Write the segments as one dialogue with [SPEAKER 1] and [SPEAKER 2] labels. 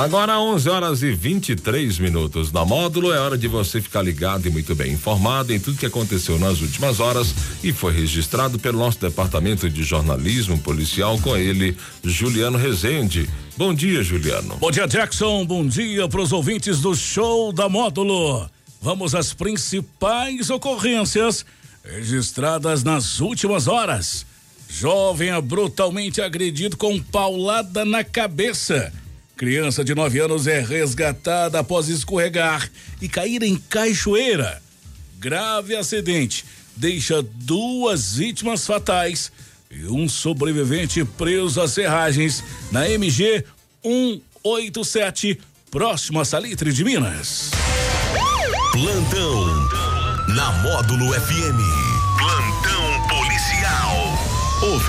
[SPEAKER 1] Agora 11 horas e 23 minutos na módulo é hora de você ficar ligado e muito bem informado em tudo que aconteceu nas últimas horas e foi registrado pelo nosso departamento de jornalismo policial com ele, Juliano Rezende. Bom dia, Juliano.
[SPEAKER 2] Bom dia, Jackson. Bom dia para os ouvintes do show da módulo. Vamos às principais ocorrências registradas nas últimas horas. Jovem é brutalmente agredido com paulada na cabeça Criança de 9 anos é resgatada após escorregar e cair em cachoeira. Grave acidente deixa duas vítimas fatais e um sobrevivente preso às serragens na MG 187, próximo a Salitre de Minas.
[SPEAKER 3] Plantão na Módulo FM.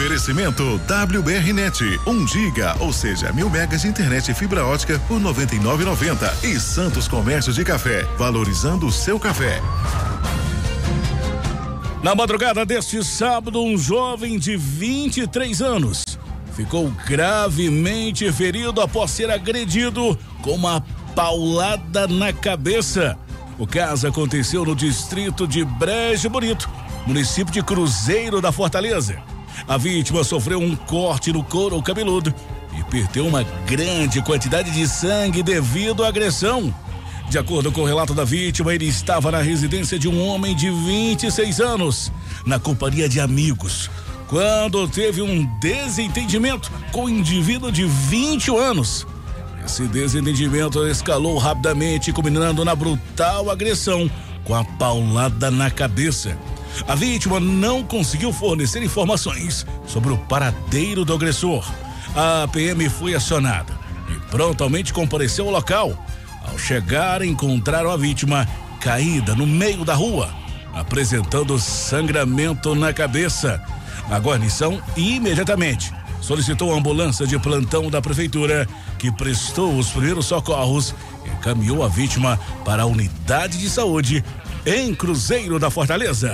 [SPEAKER 3] Oferecimento WBRnet, 1 um giga, ou seja, mil megas de internet e fibra ótica por 99,90 e Santos Comércio de Café, valorizando o seu café.
[SPEAKER 2] Na madrugada deste sábado, um jovem de 23 anos ficou gravemente ferido após ser agredido com uma paulada na cabeça. O caso aconteceu no distrito de Brejo Bonito, município de Cruzeiro da Fortaleza. A vítima sofreu um corte no couro cabeludo e perdeu uma grande quantidade de sangue devido à agressão. De acordo com o relato da vítima, ele estava na residência de um homem de 26 anos, na companhia de amigos, quando teve um desentendimento com um indivíduo de 21 anos. Esse desentendimento escalou rapidamente, culminando na brutal agressão com a paulada na cabeça. A vítima não conseguiu fornecer informações sobre o paradeiro do agressor. A PM foi acionada e prontamente compareceu ao local. Ao chegar, encontraram a vítima caída no meio da rua, apresentando sangramento na cabeça. A guarnição imediatamente solicitou a ambulância de plantão da prefeitura, que prestou os primeiros socorros e encaminhou a vítima para a unidade de saúde em Cruzeiro da Fortaleza.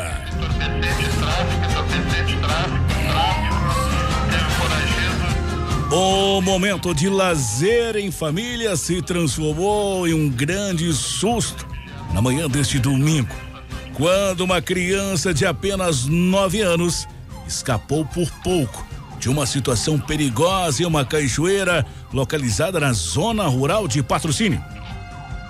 [SPEAKER 2] O momento de lazer em família se transformou em um grande susto na manhã deste domingo, quando uma criança de apenas nove anos escapou por pouco de uma situação perigosa em uma cachoeira localizada na zona rural de patrocínio.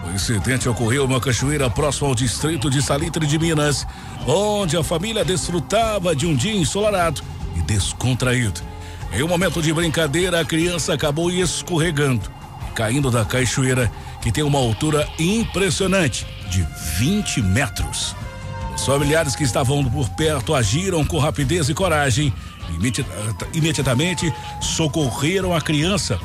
[SPEAKER 2] O incidente ocorreu em uma cachoeira próxima ao distrito de Salitre de Minas, onde a família desfrutava de um dia ensolarado e descontraído. Em um momento de brincadeira, a criança acabou escorregando, caindo da cachoeira, que tem uma altura impressionante, de 20 metros. Os familiares que estavam por perto agiram com rapidez e coragem. Imediatamente socorreram a criança,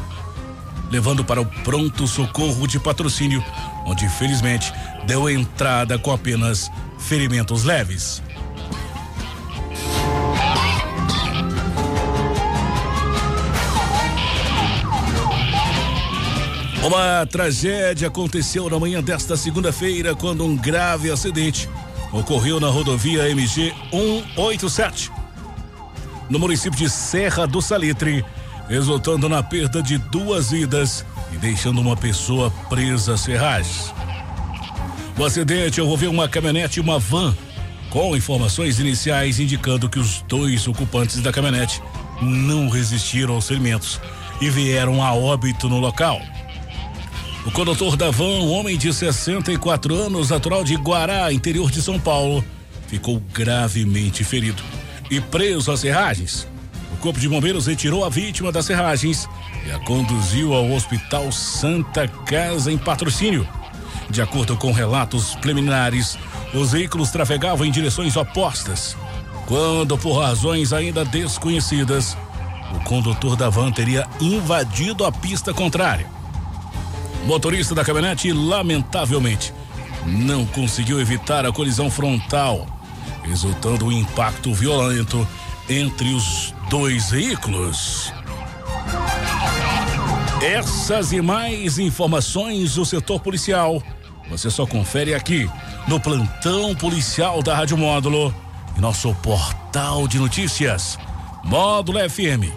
[SPEAKER 2] levando para o pronto socorro de patrocínio, onde felizmente deu entrada com apenas ferimentos leves. Uma tragédia aconteceu na manhã desta segunda-feira quando um grave acidente ocorreu na rodovia MG 187, no município de Serra do Salitre, resultando na perda de duas vidas e deixando uma pessoa presa às ferragens. O acidente envolveu uma caminhonete e uma van, com informações iniciais indicando que os dois ocupantes da caminhonete não resistiram aos ferimentos e vieram a óbito no local. O condutor da van, um homem de 64 anos, natural de Guará, interior de São Paulo, ficou gravemente ferido e preso às serragens. Corpo de Bombeiros retirou a vítima das serragens e a conduziu ao Hospital Santa Casa em patrocínio. De acordo com relatos preliminares, os veículos trafegavam em direções opostas. Quando, por razões ainda desconhecidas, o condutor da van teria invadido a pista contrária. O motorista da caminhonete, lamentavelmente, não conseguiu evitar a colisão frontal, resultando um impacto violento entre os dois veículos. Essas e mais informações do setor policial você só confere aqui no plantão policial da Rádio Módulo e nosso portal de notícias módulofm.com.br.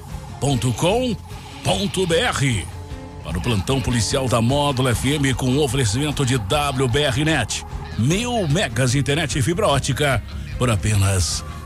[SPEAKER 2] para o plantão policial da Módulo FM com oferecimento de WBRnet. Mil megas de internet e fibra ótica por apenas